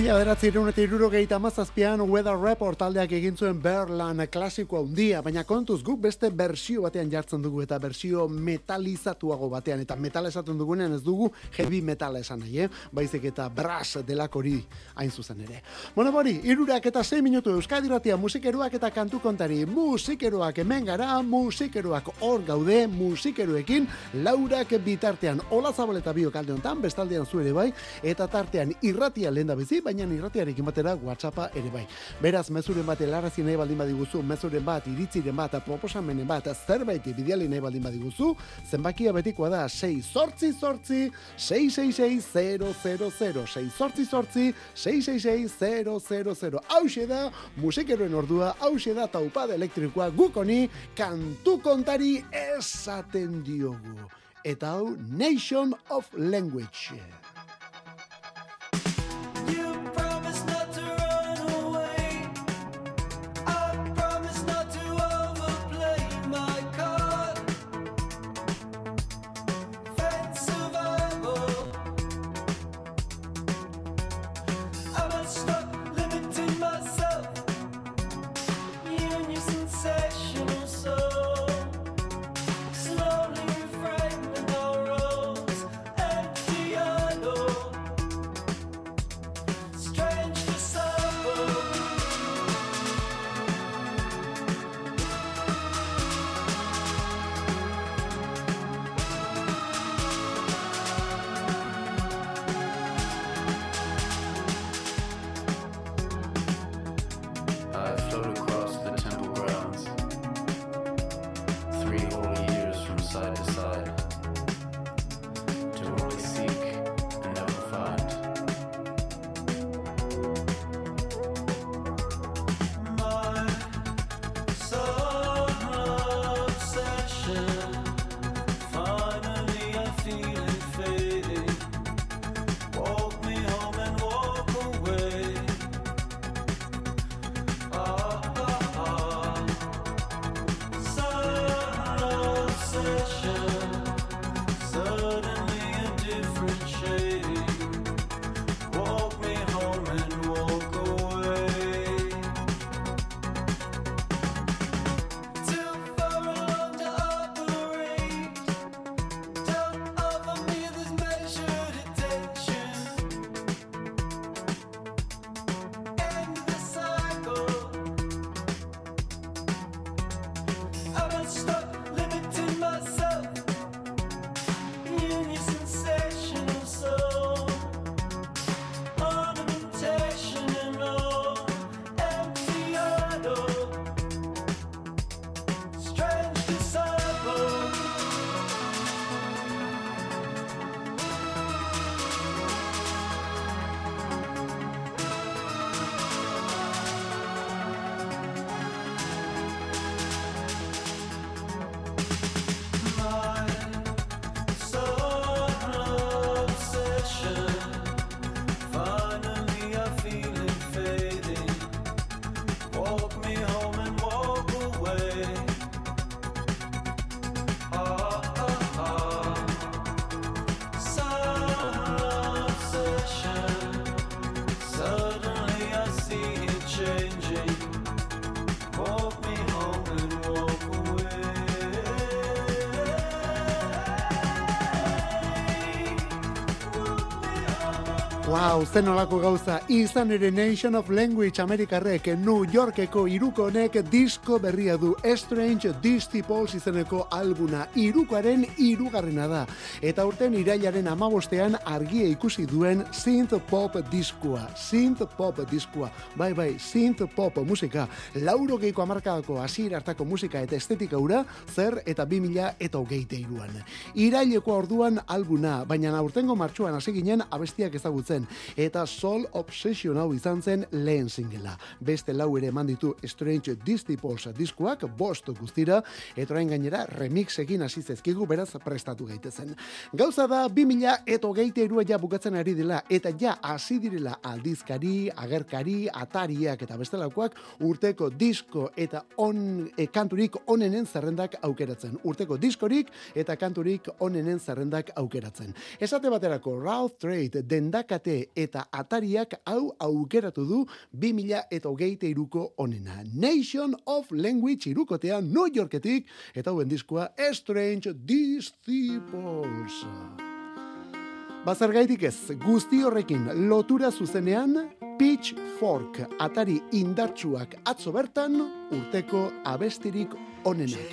Mila beratzi irunetik irurogeita mazazpian Weather Report taldeak egin zuen Berlan klasiko handia, baina kontuz guk beste bersio batean jartzen dugu eta bersio metalizatuago batean, eta metal esaten dugunean ez dugu heavy metal esan nahi, eh? baizik eta brass delakori hain zuzen ere. Bueno, bori, irurak eta 6 minutu Euskadi ratia musikeruak eta kantu kontari, musikeruak hemen gara, musikeruak hor gaude, musikeruekin, laurak bitartean, hola zabaleta bio kalde honetan, bestaldean zuere bai, eta tartean irratia lehen da bizi, baina irratiarekin batera WhatsAppa ere bai. Beraz, mezuren bat elarazi nahi baldin badiguzu, mezuren bat iritziren bat, proposamenen bat, zerbait bidiali nahi baldin badiguzu, zenbakia betikoa da 6 sortzi sortzi 666 000 6 sortzi sortzi 666 000 hause da, musikeroen ordua, hause da taupada elektrikoa gukoni, kantu kontari esaten diogu. Eta hau, Nation of Language. Wow, zen olako gauza, izan ere Nation of Language Amerikarrek New Yorkeko iruko honek disko berria du. Strange Distiples izeneko albuna irukoaren irugarrena da. Eta urten irailaren amabostean argia ikusi duen synth pop diskoa. Synth pop diskoa. Bai, bai, synth pop musika. Lauro geiko amarkadako asir hartako musika eta estetika ura, zer eta bi mila eta hogeite iruan. Iraileko orduan albuna, baina aurtengo martxuan hasi ginen abestiak ezagutzen eta Soul Obsession hau izan zen lehen singela. Beste lau ere eman ditu Strange Disciples diskoak bost guztira eta orain gainera remix egin hasi zezkigu beraz prestatu gaitezen. Gauza da 2000 eta hogeite erua ja bukatzen ari dela eta ja hasi direla aldizkari, agerkari, atariak eta bestelakoak urteko disko eta on e, kanturik onenen zerrendak aukeratzen. Urteko diskorik eta kanturik onenen zerrendak aukeratzen. Esate baterako Ralph Trade dendaka Alkate eta Atariak hau aukeratu du 2000 eta hogeite iruko onena. Nation of Language irukotean New Yorketik eta hauen diskoa Strange Disciples. Bazar gaitik ez, guzti horrekin lotura zuzenean, Pitchfork atari indartsuak atzo bertan urteko abestirik onenak.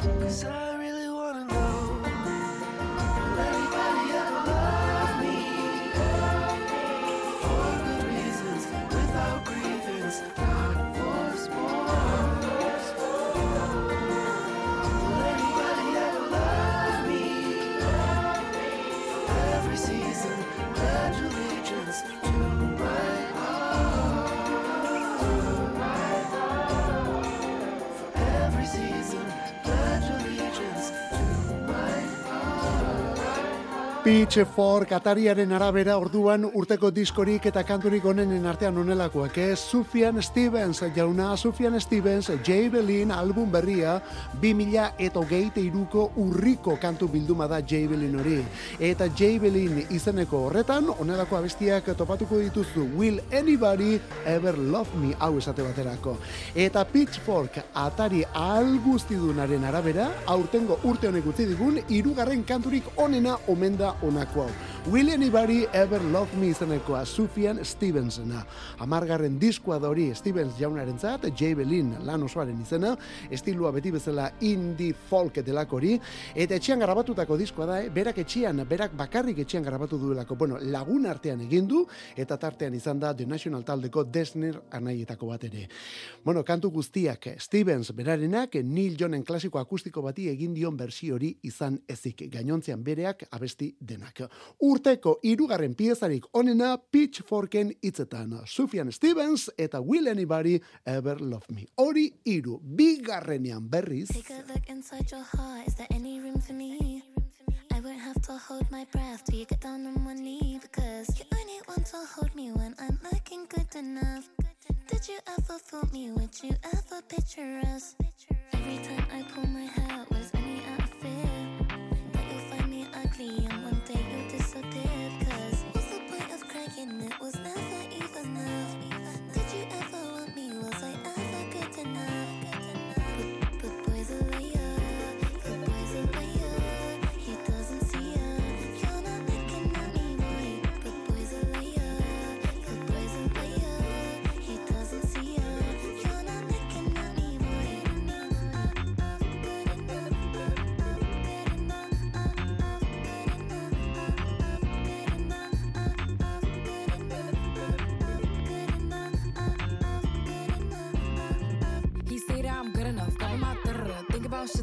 Cause I Pitch for Katariaren arabera orduan urteko diskorik eta kanturik onenen artean onelakoak ez Sufian Stevens jauna Sufian Stevens Javelin album berria 2000 eta geite iruko urriko kantu bilduma da Javelin hori. Eta Javelin izeneko horretan onelako abestiak topatuko dituzu Will Anybody Ever Love Me? Hau esate baterako. Eta Pitchfork atari alguztidunaren arabera aurtengo urte honek utzi digun irugarren kanturik onena omenda honako hau. Will anybody ever love me izanekoa Sufian Stevensena. Amargarren diskoa da hori Stevens jaunaren zat, J. Belin lan osoaren izena, estilua beti bezala indie folk delako hori, eta etxean garabatutako diskoa da, eh? berak etxean, berak bakarrik etxean garabatu duelako. Bueno, lagun artean egindu, eta tartean izan da The National Taldeko Desner anaietako bat ere. Bueno, kantu guztiak Stevens berarenak, Neil Johnen klasiko akustiko bati egin dion bersio hori izan ezik. Gainontzean bereak abesti denak. Urteko irugarren piezarik onena Pitchforken hitzetan. Sufjan Stevens eta Will Anybody Ever Love Me. Ori iru, bigarrenean berriz. Take a look inside your heart, is there any room for me? I won't have to hold my breath till you get down on one knee Because you only want to hold me when I'm looking good enough Did you ever fool me, would you ever picture us? Every time I pull my hair,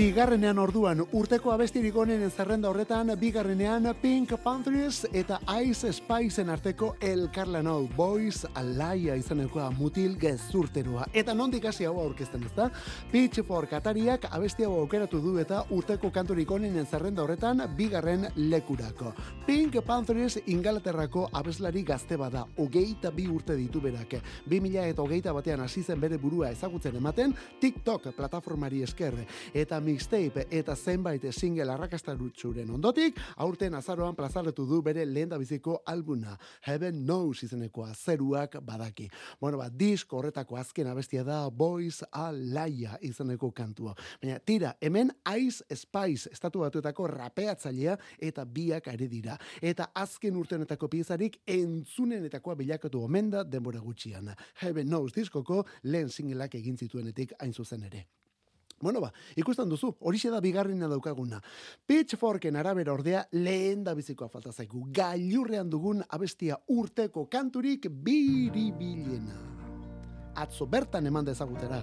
Bigarrenean orduan urteko abestirik onenen zerrenda horretan bigarrenean Pink Panthers eta Ice Spiceen arteko elkarlan hau Boys Alaia izanekoa mutil gezurterua. Eta nondik hasi hau aurkezten ez da? Pitchfork atariak abesti hau aukeratu du eta urteko kanturik onenen zerrenda horretan bigarren lekurako. Pink Panthers ingalaterrako abeslari gazte bada, hogeita bi urte ditu berak. Bi mila eta hogeita batean hasi zen bere burua ezagutzen ematen TikTok plataformari esker. Eta mixtape eta zenbait single arrakastarutxuren ondotik, aurten azaroan plazarretu du bere lehen biziko albuna, Heaven Knows izenekoa, zeruak badaki. Bueno, ba, disk horretako azken abestia da Boys a izeneko kantua. Baina, tira, hemen Ice Spice estatu batuetako rapeatzailea eta biak are dira. Eta azken urtenetako piezarik entzunenetakoa bilakatu omen da denbora gutxian. Heaven Knows diskoko lehen singleak egin zituenetik hain zuzen ere. Bueno ba, ikusten duzu, horixe da bigarrena daukaguna. Pitchforken arabera ordea lehen da bizikoa falta zaigu. Gailurrean dugun abestia urteko kanturik biribilena. Atzo bertan eman dezagutera.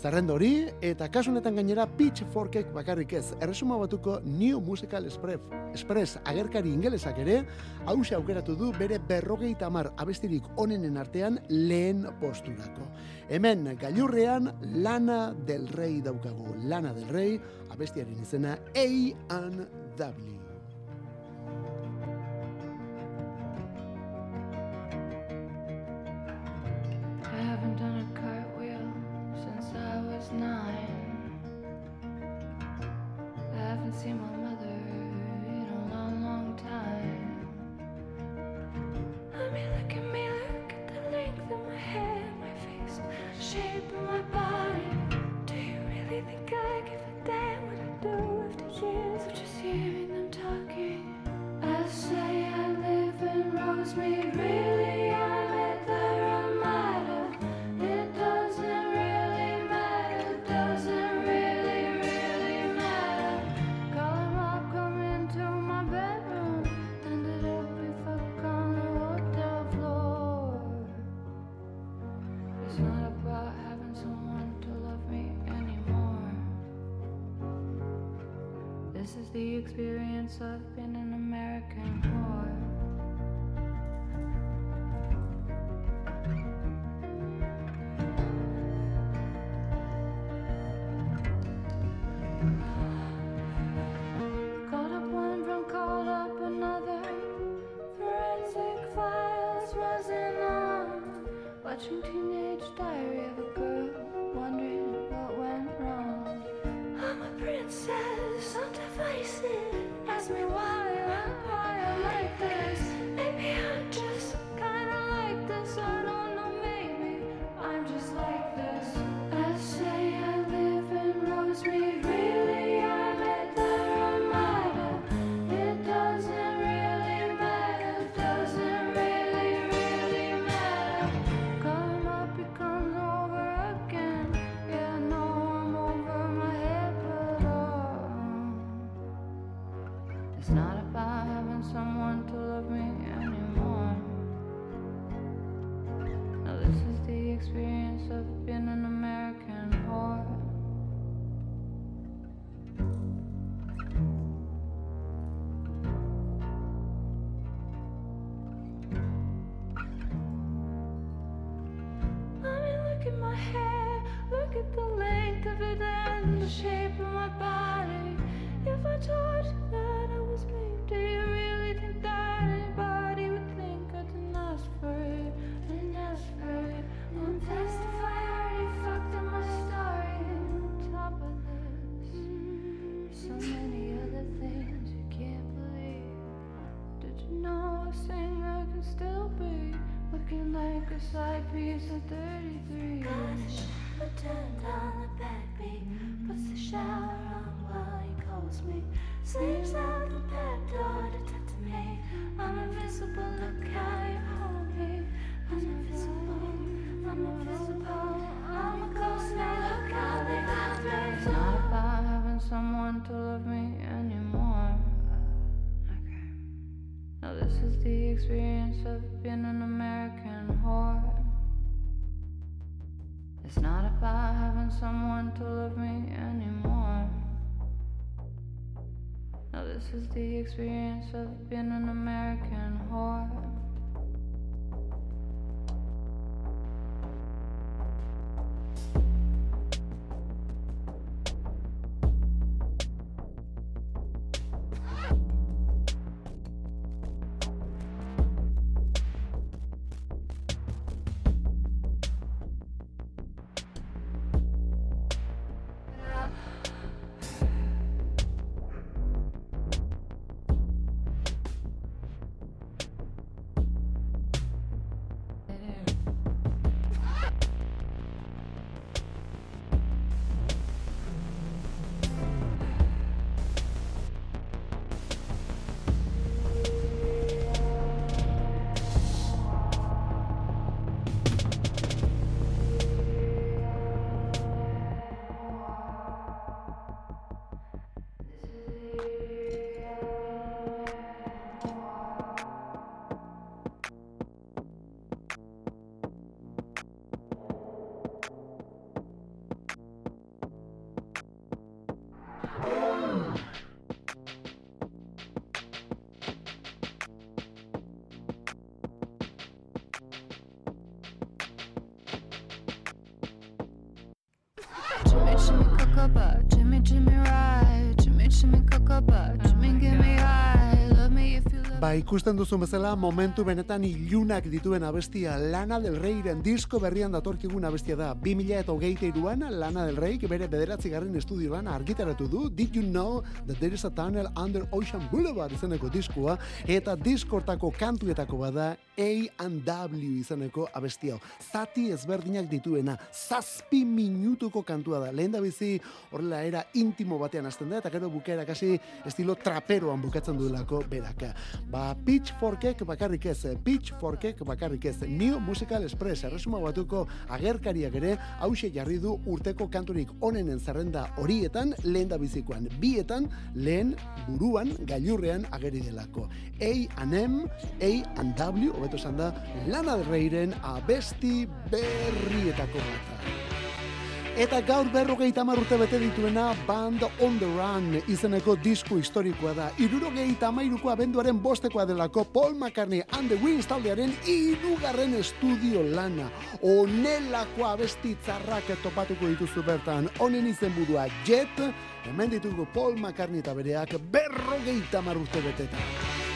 Zerrendo hori, eta kasunetan gainera Pitchforkek bakarrik ez. Erresuma batuko New Musical Express, Express agerkari ingelesak ere, hause aukeratu du bere berrogeita mar abestirik onenen artean lehen posturako. Hemen gailurrean Lana del Rey daukagu. Lana del Rey, abestiaren izena A&W. was nine. I haven't seen my mother in a long, long time. the experience of about having someone to love me anymore. Now, this is the experience of being an like being so 33. Gosh, experience of cocoa Jimmy, Jimmy, ride. Jimmy, Jimmy, cocoa Ba, ikusten duzu bezala, momentu benetan ilunak dituen abestia Lana del Reyren disko berrian datorkigun abestia da. 2000 eta hogeita iruan, Lana del Rey, bere bederatzi garren estudio lan argitaratu du, Did You Know That There Is a Tunnel Under Ocean Boulevard izeneko diskoa, eta diskortako kantuetako bada A&W izeneko abestia. Zati ezberdinak dituena, zazpi minutuko kantua da. Lehen da bizi, horrela era intimo batean hasten da, eta gero bukaera kasi estilo traperoan bukatzen duelako beraka. Ba, Pitchforkek bakarrik ez, Pitchforkek bakarrik ez, New Musical Express, erresuma batuko agerkariak ere, hause jarri du urteko kanturik onenen zerrenda horietan, lehen da bizikoan, bietan, lehen buruan, gailurrean ageri delako. A&M, A&W, hobeto esan da, Lana Del Reyren abesti berrietako bat. Eta gaur berrogeita urte bete dituena Band on the Run izeneko disko historikoa da. Irurogeita amairuko abenduaren bostekoa delako Paul McCartney and the Wings taldearen irugarren estudio lana. Onelako abesti tzarrak topatuko dituzu bertan. Honen izen burua Jet, hemen ditugu Paul McCartney eta bereak berrogeita urte beteta.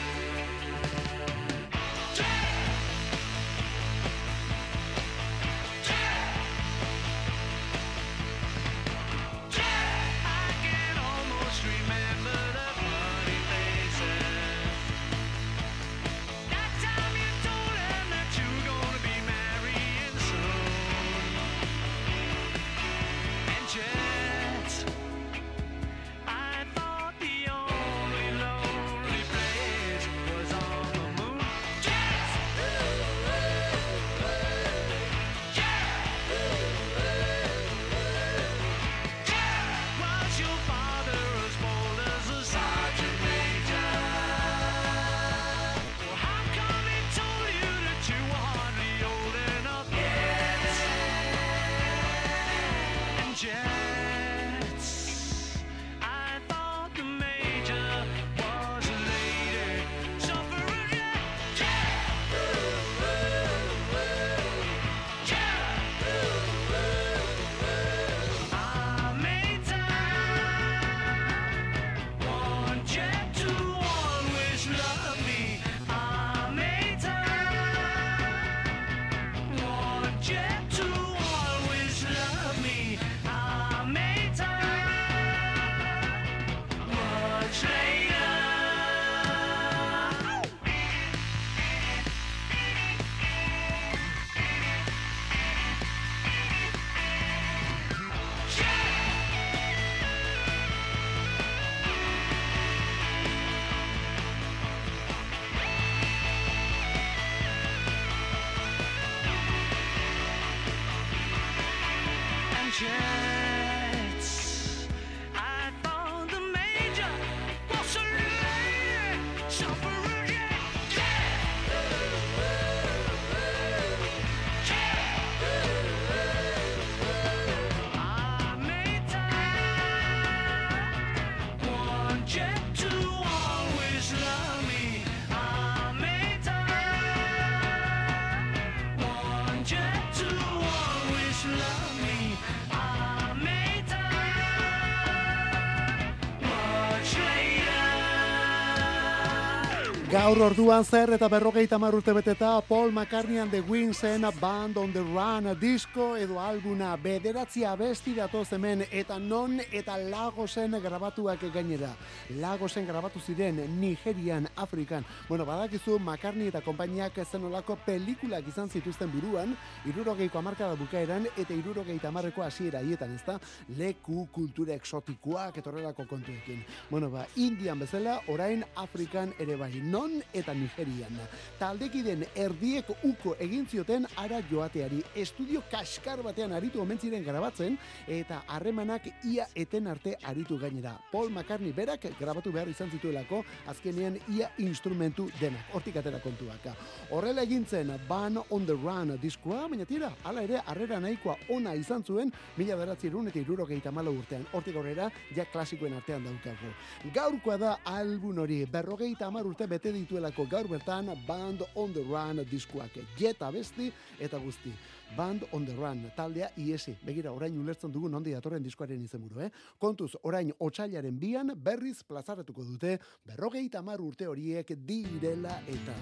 Gaur orduan zer eta berrogeita marrute beteta Paul McCartney and the Winsen Band on the Run disco edo albuna bederatzi abesti datoz hemen eta non eta Lagosen grabatuak gainera. Lagosen grabatu ziren Nigerian, Afrikan. Bueno, badakizu McCartney eta konpainiak zenolako pelikulak izan zituzten buruan, irurogeiko amarkada bukaeran eta irurogeita amarreko hasiera hietan, ezta? Leku, kultura eksotikoak etorrelako kontuekin. Bueno, ba, Indian bezala, orain Afrikan ere bai. Non eta Nigerian. Taldekiden erdiek uko egin zioten ara joateari. Estudio kaskar batean aritu omen ziren grabatzen eta harremanak ia eten arte aritu gainera. Paul McCartney berak grabatu behar izan zituelako azkenean ia instrumentu denak. Hortik atera kontuak. Horrela egintzen Ban on the Run diskoa, baina tira, hala ere, harrera nahikoa ona izan zuen, mila beratzi irurogeita malo urtean. Hortik horrela, ja klasikoen artean daukago. Gaurkoa da album hori, berrogeita amar urte bete dituelako gaur bertan Band on the Run diskuak. Jeta besti eta guzti. Band on the Run taldea iesi. Begira, orain ulertzen dugu nondi datorren diskoaren izenburu, eh? Kontuz, orain otxailaren bian berriz plazaratuko dute berrogeita mar urte horiek direla eta...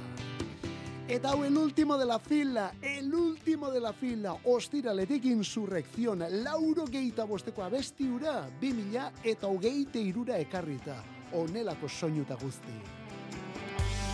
Eta hau el último de la fila, el último de la fila, ostiraletik insurrekzion, lauro geita bosteko abestiura, bimila eta hogeite irura ekarrita, onelako soinuta guzti.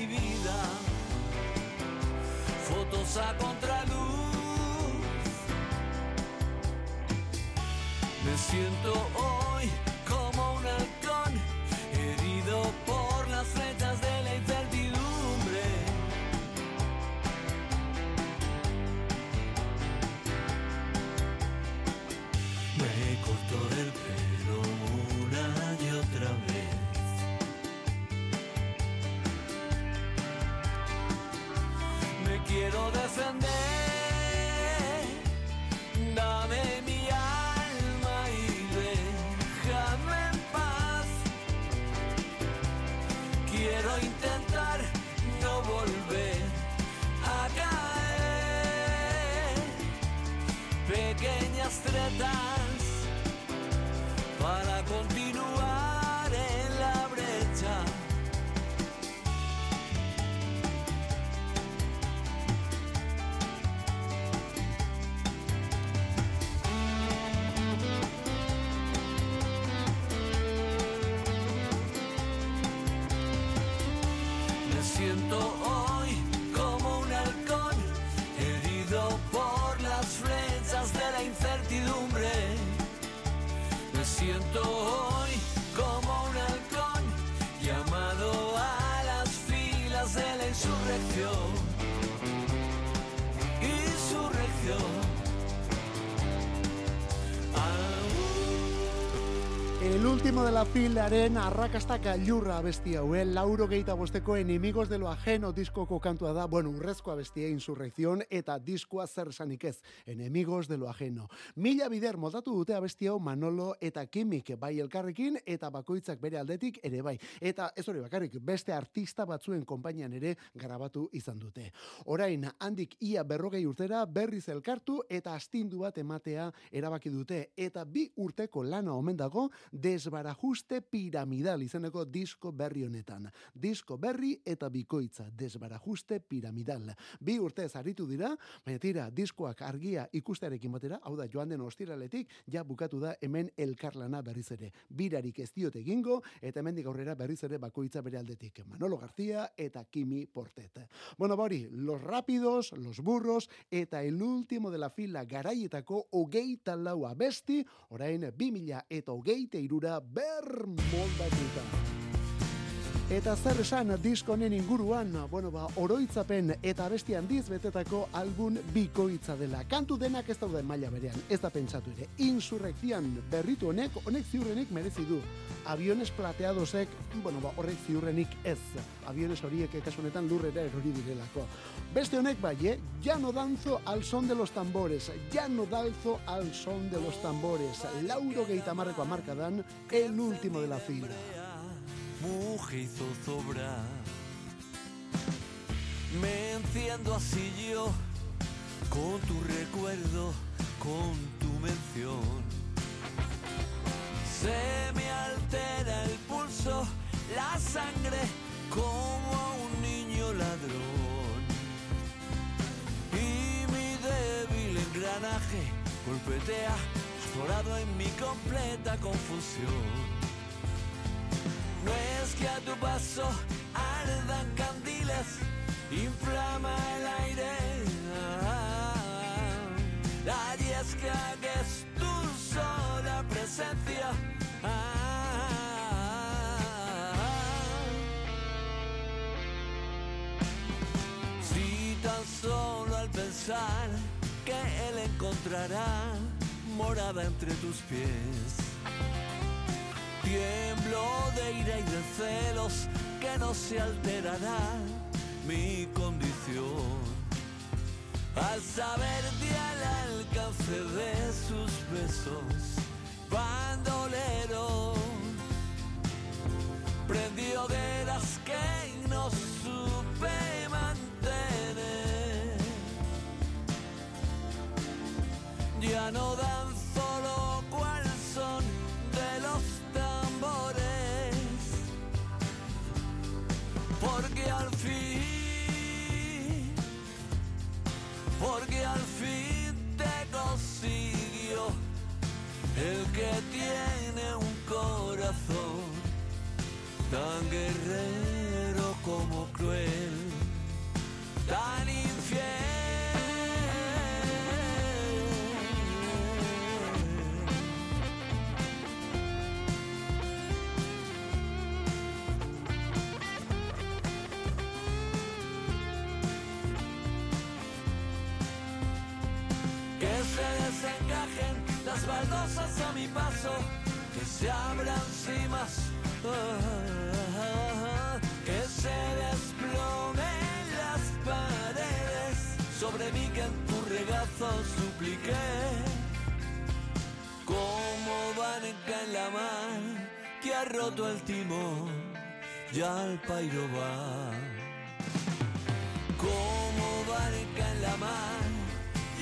mi vida, fotos a contraluz. Me siento El último de la filaren arrakasta gailurra abesti hau, eh? lauro geita bosteko enemigos de lo ajeno diskoko kantua da, bueno, urrezko abestia insurrekzion eta diskoa zer sanik ez, enemigos de lo ajeno. Mila bider moldatu dute abesti hau Manolo eta Kimik, bai elkarrekin eta bakoitzak bere aldetik ere bai. Eta ez hori bakarrik, beste artista batzuen konpainian ere grabatu izan dute. Orain, handik ia berrogei urtera berriz elkartu eta astindu bat ematea erabaki dute. Eta bi urteko lana omen dago desbarajuste piramidal izeneko disko berri honetan. Disko berri eta bikoitza, desbarajuste piramidal. Bi urte zaritu dira, baina tira, diskoak argia ikustearekin batera, hau da, joan den ostiraletik, ja bukatu da hemen elkarlana berriz ere. Birarik ez diote egingo, eta hemendik aurrera berriz ere bakoitza bere aldetik. Manolo García eta Kimi Portet. Bueno, bori, los rápidos, los burros, eta el último de la fila garaietako hogeita laua besti, orain 2000 eta hogeita irura ber moldatuta. Eta zer esan diskonen inguruan, bueno ba, oroitzapen eta besti handiz betetako album bikoitza dela. Kantu denak ez daude maila berean, ez da pentsatu ere. Insurrekzian berritu honek, honek ziurrenik merezi du. Aviones plateadosek, bueno ba, horrek ziurrenik ez. Aviones horiek ekasunetan lurrera erori direlako. Beste honek bai, eh? ya no danzo al son de los tambores, ya no danzo al son de los tambores. Lauro marreko amarkadan, el último de la fila. Mujer hizo zozobra. Me enciendo así yo con tu recuerdo, con tu mención. Se me altera el pulso, la sangre como a un niño ladrón. Y mi débil engranaje golpetea azorado en mi completa confusión. No que a tu paso ardan candiles, inflama el aire. La yesca que es tu sola presencia. Si tan solo al pensar que él encontrará morada entre tus pies. Tiemblo de ira y de celos que no se alterará mi condición. Al saberte al alcance de sus besos, bandolero, prendió de las que no supe mantener. Ya no dan porque al fin, porque al fin te consiguió el que tiene un corazón tan guerrero como cruel, paso, que se abran cimas, ah, que se desplomen las paredes. Sobre mí que en tu regazo supliqué, como vaneca en la mar que ha roto el timón, ya el pairo va. Como barca en la mar,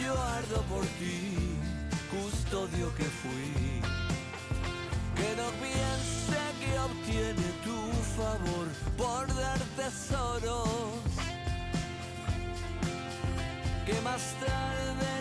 yo ardo por ti, custodio que fui. Que no piense que obtiene tu favor por dar tesoros, que más tarde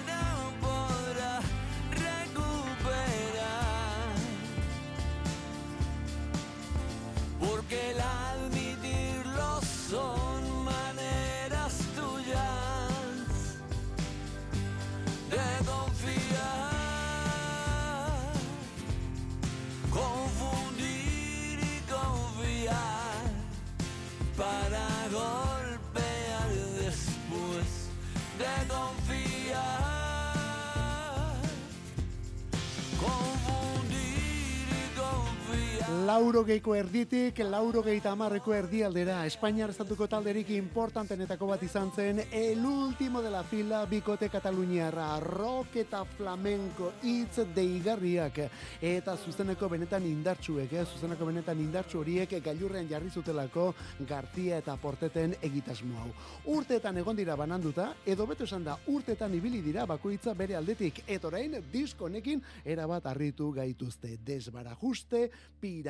Lauro geiko erditik, lauro geita amarreko erdialdera, Espainiar estatuko talderik importantenetako bat izan zen, el último de la fila, bikote kataluniarra, rock eta flamenko, hitz deigarriak, eta zuzeneko benetan indartsuek, eh? zuzeneko benetan indartsu horiek gailurrean jarri zutelako Gartia eta Porteten egitasmo hau. Urteetan egon dira bananduta, edo beto esan da urteetan ibili dira bakoitza bere aldetik, eta orain diskonekin erabat harritu gaituzte, desbarajuste,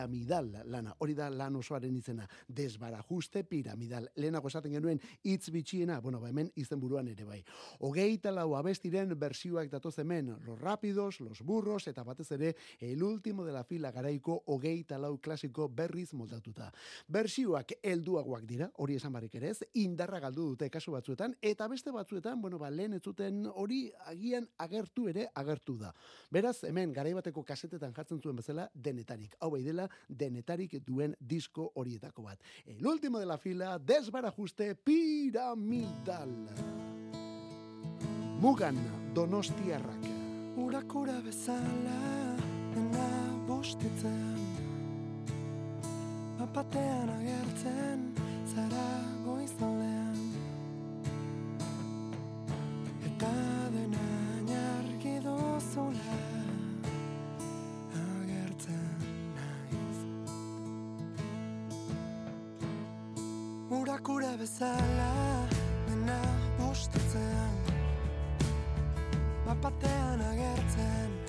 piramidal lana, hori da lan osoaren izena, desbarajuste piramidal. Lehenago esaten genuen hitz bitxiena, bueno, ba hemen izen buruan ere bai. Hogeita lau abestiren bersioak datoz hemen, los rápidos, los burros, eta batez ere, el último de la fila garaiko hogeita lau klasiko berriz moldatuta. Bersioak helduagoak dira, hori esan barik ere ez, indarra galdu dute kasu batzuetan, eta beste batzuetan, bueno, ba, lehen ez zuten hori agian agertu ere agertu da. Beraz, hemen garaibateko kasetetan jartzen zuen bezala denetarik. Hau bai dela denetarik duen disko horietako bat. El último de la fila, desbarajuste piramidal. Mugan donostiarrak. Urakura bezala dena bostitzean Apatean agertzen zara goizalean Eta dena inargi duzula Urakura bezala dena bostitzean Bapatean agertzen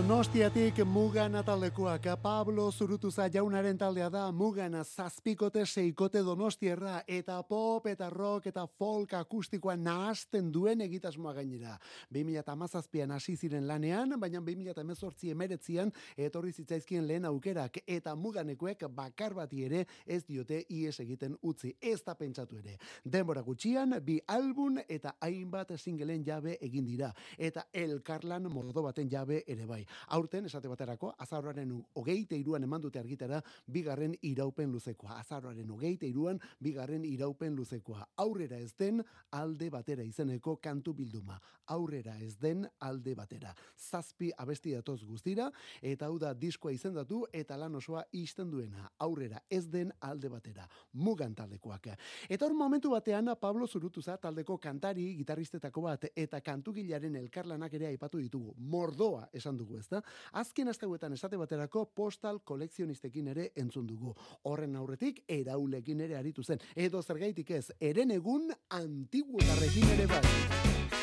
Donostiatik Mugana taldekoak Pablo Zurutuza jaunaren taldea da Mugana zazpikote seikote Donostiarra eta pop eta rock eta folk akustikoa nahasten duen egitasmoa gainera. 2017an hasi ziren lanean, baina 2018 emeretzian etorri zitzaizkien lehen aukerak eta Muganekoek bakar bati ere ez diote ies egiten utzi. Ez da pentsatu ere. Denbora gutxian bi album eta hainbat singleen jabe egin dira eta elkarlan mordo baten jabe ere bai. Aurten esate baterako azaroaren hogeita iruan eman dute argitara bigarren iraupen luzekoa. Azaroaren hogeita iruan bigarren iraupen luzekoa. Aurrera ez den alde batera izeneko kantu bilduma. Aurrera ez den alde batera. Zazpi abesti datoz guztira eta hau da diskoa izendatu eta lan osoa isten duena. Aurrera ez den alde batera. Mugan taldekoak. Eta hor momentu batean Pablo Zurutuza taldeko kantari, gitarristetako bat eta kantugilaren elkarlanak ere aipatu ditugu. Mordoa esan dugu, ezta? Azken asteuetan esate baterako postal koleksionistekin ere entzun dugu. Horren aurretik eraulekin ere aritu zen. Edo zergaitik ez, eren egun antiguotarrekin ere bai.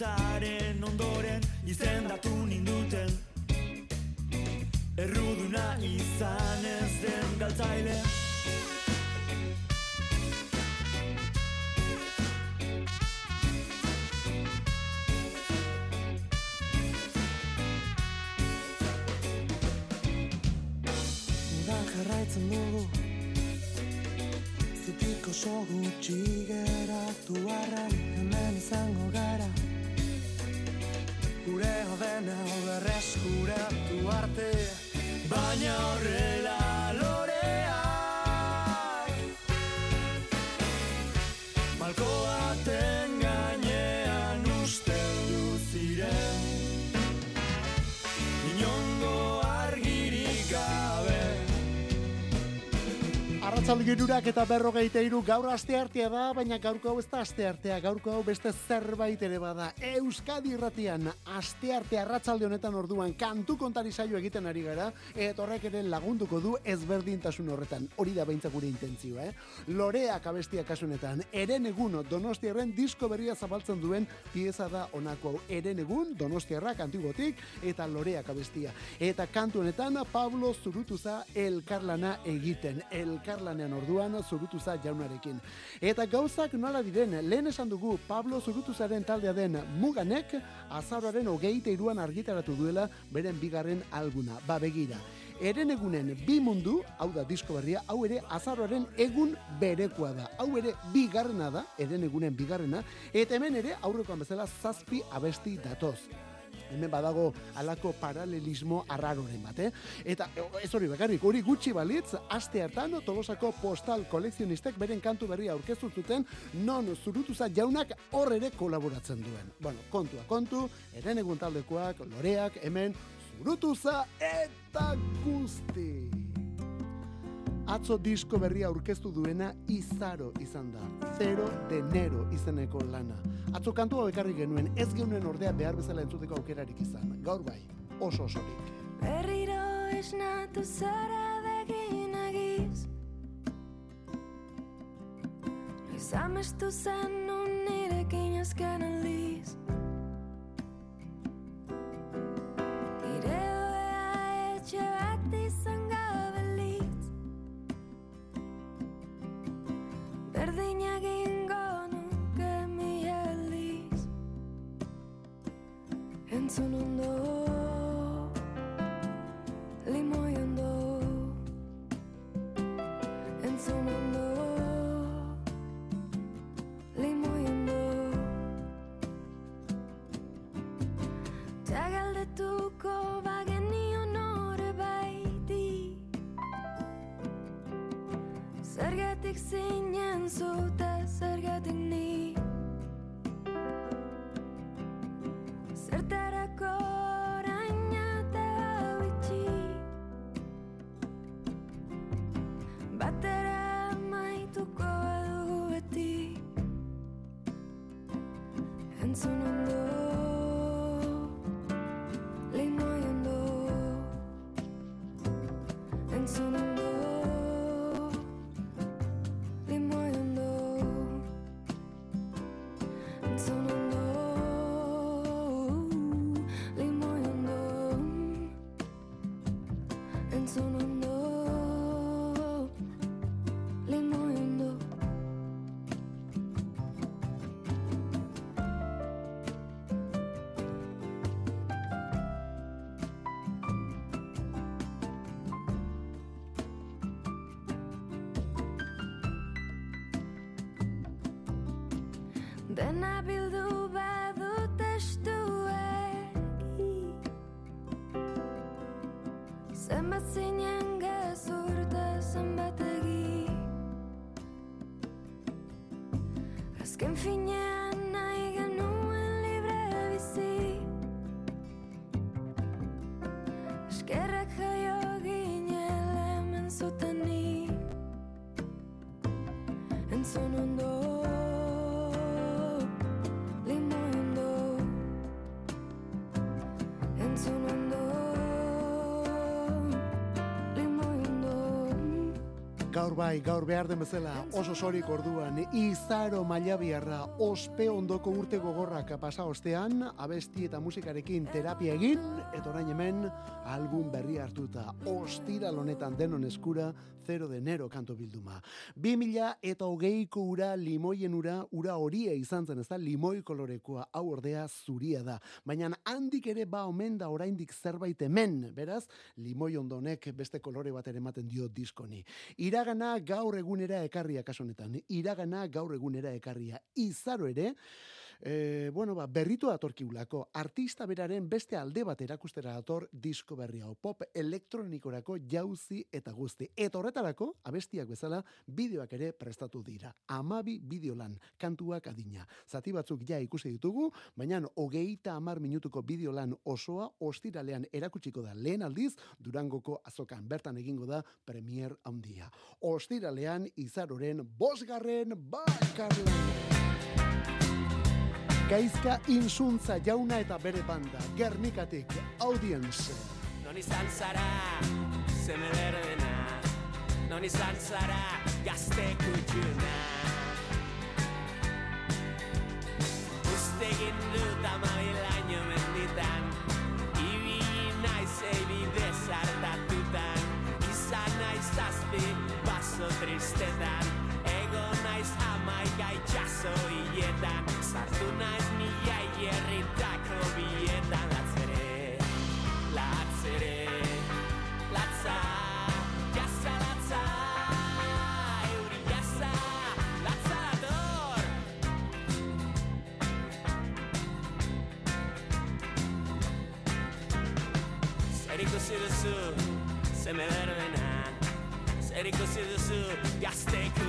Bakoitzaren ondoren izendatu ninduten. Erruduna izan ez den galtzaile. Udan jarraitzen dugu. Zutik oso gutxi geratu arren Hemen izango Gure hodena berreskuratu arte. Baina horrela Arratzalde girurak eta berrogeita iru gaur aste artea da, baina gaurko hau ez da aste artea, gaurko hau beste zerbait ere bada. Euskadi irratian aste arte arratzalde honetan orduan kantu kontari saio egiten ari gara, eta horrek ere lagunduko du ezberdintasun horretan. Hori da behintzak gure intentzioa, eh? Loreak abestia kasunetan, eren egun donostiarren disko berria zabaltzen duen pieza da honako hau. Eren egun donostiarrak antigotik eta loreak abestia. Eta kantu honetan Pablo Zurutuza elkarlana egiten. Elkarlanean orduan Zurutuza jaunarekin. Eta gauzak nola diren, lehen esan dugu Pablo Zurutuzaren taldea den Muganek azaroaren hogeita iruan argitaratu duela beren bigarren alguna. Ba begira. Eren egunen bi mundu, hau da disko berria, hau ere azaroaren egun berekoa da. Hau ere bigarrena da, eren egunen bigarrena, eta hemen ere aurrekoan bezala zazpi abesti datoz hemen badago alako paralelismo arraroren bat, eh? Eta e, ez hori bakarrik, hori gutxi balitz, aste hartan Tolosako postal kolekzionistek beren kantu berria aurkeztu zuten, non zurutuza jaunak hor ere kolaboratzen duen. Bueno, kontua kontu, eren egun taldekoak, loreak, hemen zurutuza eta guzti. Atzo disko berria aurkeztu duena izaro izan da. Zero de nero izeneko lana. Atzo kantu hau ekarri genuen, ez geunen ordea behar bezala entzuteko aukerarik izan. Gaur bai, oso osorik. Berriro esnatu zara begin egiz Noiz amestu zen nun nirekin azken aldiz Berdin egingo nuke mi Entzun ondo Entzun ondo Limoi Azken finean nahi Gaur bai, gaur behar den bezala, oso sorik orduan, izaro mailabiarra ospe ondoko urte gogorrak pasa ostean, abesti eta musikarekin terapia egin, eta orain hemen, album berri hartuta, ostiral honetan denon eskura, 0 de enero kanto bilduma. 2000 eta hogeiko ura limoien ura, ura horia izan zen, ez da, limoi kolorekoa, hau ordea zuria da. Baina handik ere ba omen da oraindik zerbait hemen, beraz, limoi ondonek beste kolore bat ematen dio diskoni. Iragana gaur egunera ekarria kasu honetan, iragana gaur egunera ekarria. Izaro ere, e, bueno, ba, berritu datorkiulako, artista beraren beste alde bat erakustera dator disko berri hau, pop elektronikorako jauzi eta guzti. Eta horretarako, abestiak bezala, bideoak ere prestatu dira. Amabi bideolan, kantuak adina. Zati batzuk ja ikusi ditugu, baina hogeita amar minutuko bideolan osoa ostiralean erakutsiko da lehen aldiz, Durangoko azokan bertan egingo da premier handia. Ostiralean izaroren bosgarren bakarlan. Gaizka insuntza jauna eta bere banda, Gernikatik, audience. Non izan zara, zeme berdena. Non izan zara, gazte kutxuna. Uste egin dut amabilaino menditan. Ibili naiz eibide zartatutan Izan naiz zazpi baso tristetan. Ego naiz amaika itxaso hiletan. Sartu naiz Zer ikusi duzu, gazte kutxuna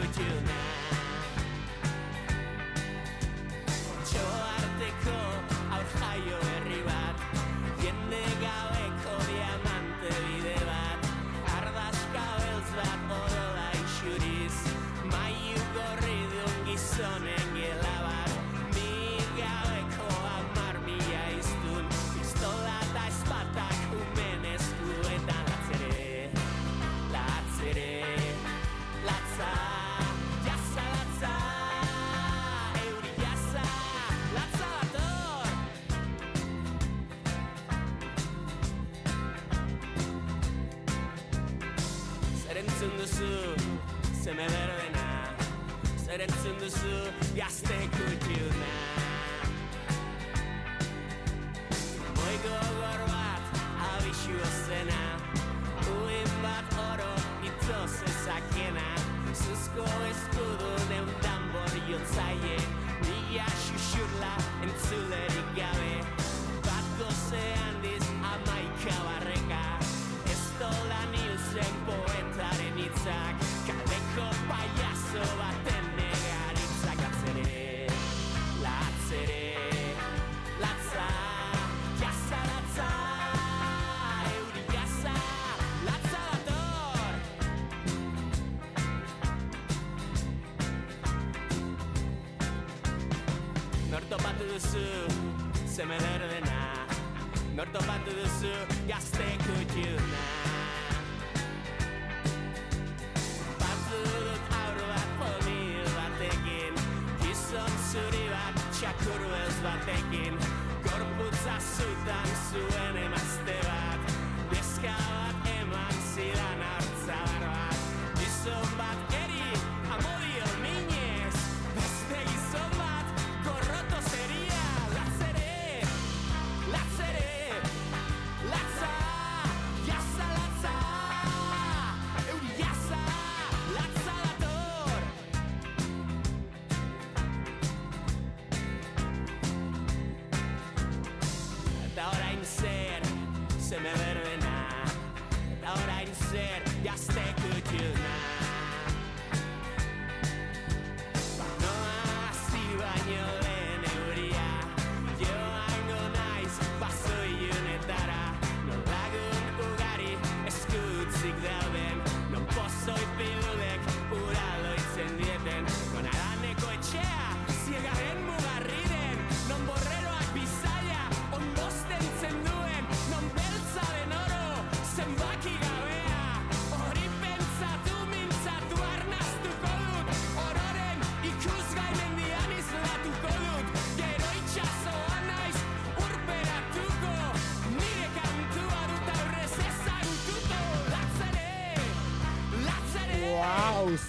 txakuru ez batekin Gorputza zutan zuen emazte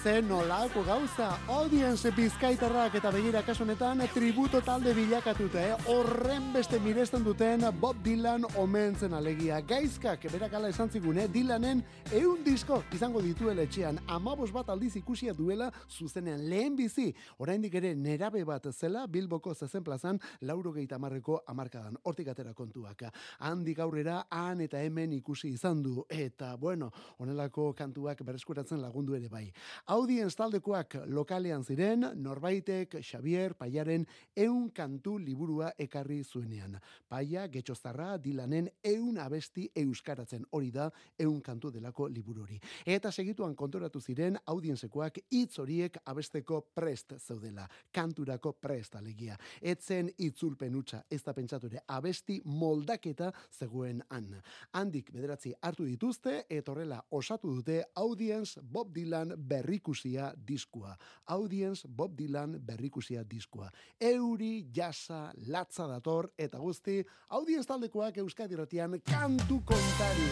Wow, ze nolako gauza. Audience bizkaitarrak eta begira kasu honetan tributo talde bilakatuta, eh? Horren beste miresten duten Bob Dylan omentzen alegia. Gaizkak, berak ala esan zigun, eh? Dylanen eun disko izango dituela etxean. Amabos bat aldiz ikusia duela zuzenean lehen bizi. Oraindik ere nerabe bat zela Bilboko zezen plazan lauro gehi tamarreko amarkadan. Hortik atera kontuak. Handik aurrera han eta hemen ikusi izan du. Eta, bueno, honelako kantuak bereskuratzen lagundu ere bai. Audience taldekoak lokalean ziren, norbaitek Xavier Paiaren eun kantu liburua ekarri zuenean. Paia, getxoztarra, dilanen eun abesti euskaratzen hori da eun kantu delako liburu hori. Eta segituan kontoratu ziren audiencekoak hitz horiek abesteko prest zeudela. Kanturako prest alegia. Etzen itzulpen utxa, ez da pentsatu ere, abesti moldaketa zegoen han. Handik bederatzi hartu dituzte, eta horrela osatu dute Audience Bob Dylan berrikusia diskua. Audience Bob Dylan berrikusia diskua. Euri, jasa, latza dator, eta guzti, Audience taldekoak Euskadi Ratian kantu kontari.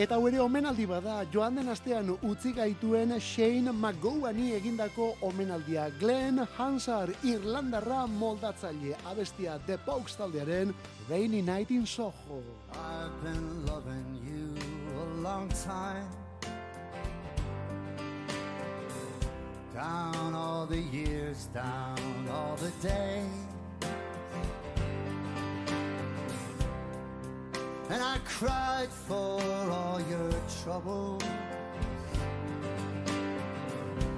Eta ere omenaldi bada, joan den astean utzi gaituen Shane McGowan'i egindako omenaldia. Glenn Hansard, Irlandarra moldatzaile, abestia The Pogues taldearen Rainy Night in Soho. I've been loving you a long time. Down all the years, down all the days. And I cried for all your troubles.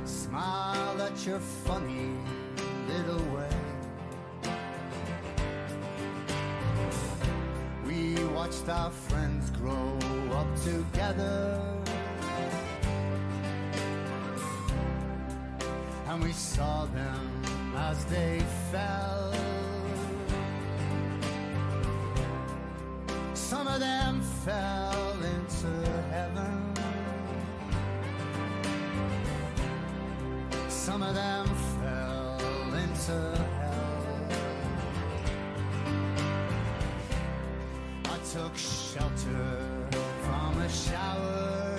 Smiled at your funny little way. We watched our friends grow up together. And we saw them as they fell. Some of them fell into heaven. Some of them fell into hell. I took shelter from a shower.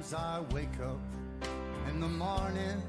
Sometimes I wake up in the morning.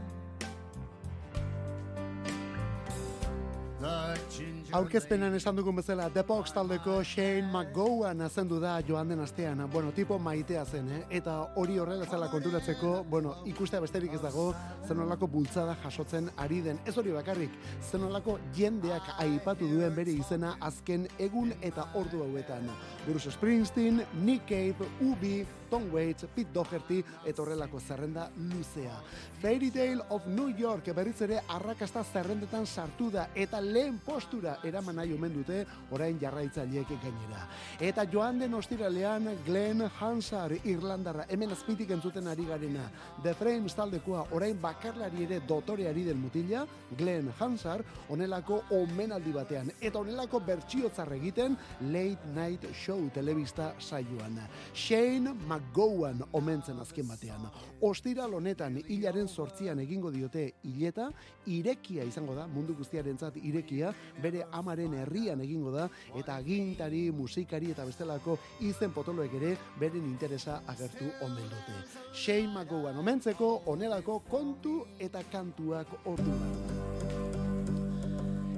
Aurkezpenan esan dugun bezala, The Box taldeko Shane McGowan azendu da joan den astean. Bueno, tipo maitea zen, eh? Eta hori horrela zela konturatzeko, bueno, ikustea besterik ez dago, zenolako bultzada jasotzen ari den. Ez hori bakarrik, zenolako jendeak aipatu duen bere izena azken egun eta ordu hauetan. Bruce Springsteen, Nick Cave, Ubi, Tom Waits, Pete Doherty, eta horrelako zerrenda luzea. Fairy Tale of New York berriz ere arrakasta zerrendetan sartu da eta lehen postura eraman nahi omen dute orain jarraitzaileek gainera. Eta joan den ostiralean Glenn Hansard Irlandarra hemen azpitik entzuten ari garena. The Frames taldekoa orain bakarlari ere dotoreari den mutila, Glenn Hansard onelako omenaldi batean eta onelako bertsiotzar egiten Late Night Show telebista saioan. Shane McGowan omentzen azken batean. Ostiral honetan hilaren sortzian egingo diote hileta, irekia izango da, mundu guztiarentzat irekia, bere amaren herrian egingo da, eta agintari, musikari eta bestelako izen potoloek ere beren interesa agertu omen dute. Shane McGowan omentzeko onelako kontu eta kantuak orduan.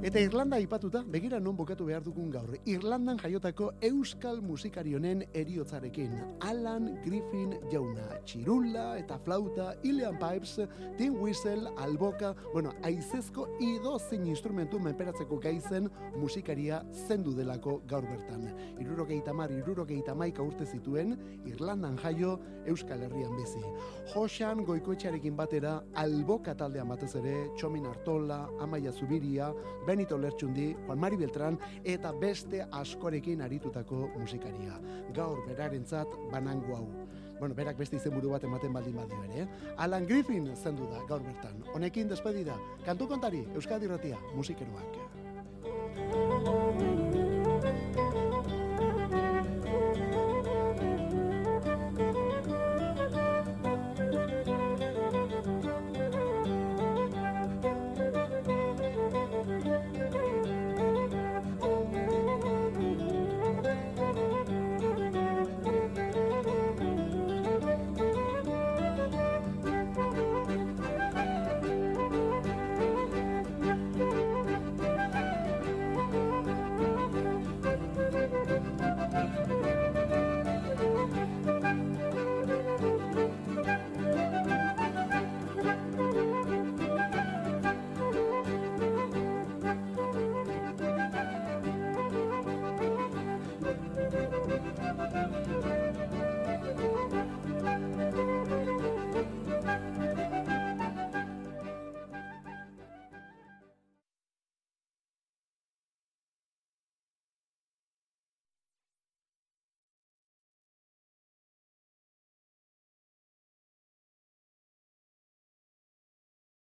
Eta Irlanda aipatuta, begira non bukatu behar dugun gaur. Irlandan jaiotako euskal musikari honen eriotzarekin. Alan Griffin jauna, txirulla eta flauta, Ilian Pipes, tin whistle, alboka, bueno, aizezko idozin instrumentu menperatzeko gaizen musikaria zendu delako gaur bertan. Irurogeita mar, irurogeita maika urte zituen, Irlandan jaio, Euskal Herrian bizi. Josan goikoetxarekin batera, alboka taldean batez ere, Txomin Artola, Amaia Zubiria, Benito Lertxundi, Juan Mari Beltran eta beste askorekin aritutako musikaria. Gaur berarentzat banango hau. Bueno, berak beste izenburu bat ematen baldin badio ere. eh? Alan Griffin zendu da gaur bertan. Honekin despedida. Kantu kontari, Euskadi Ratia, musikeroak.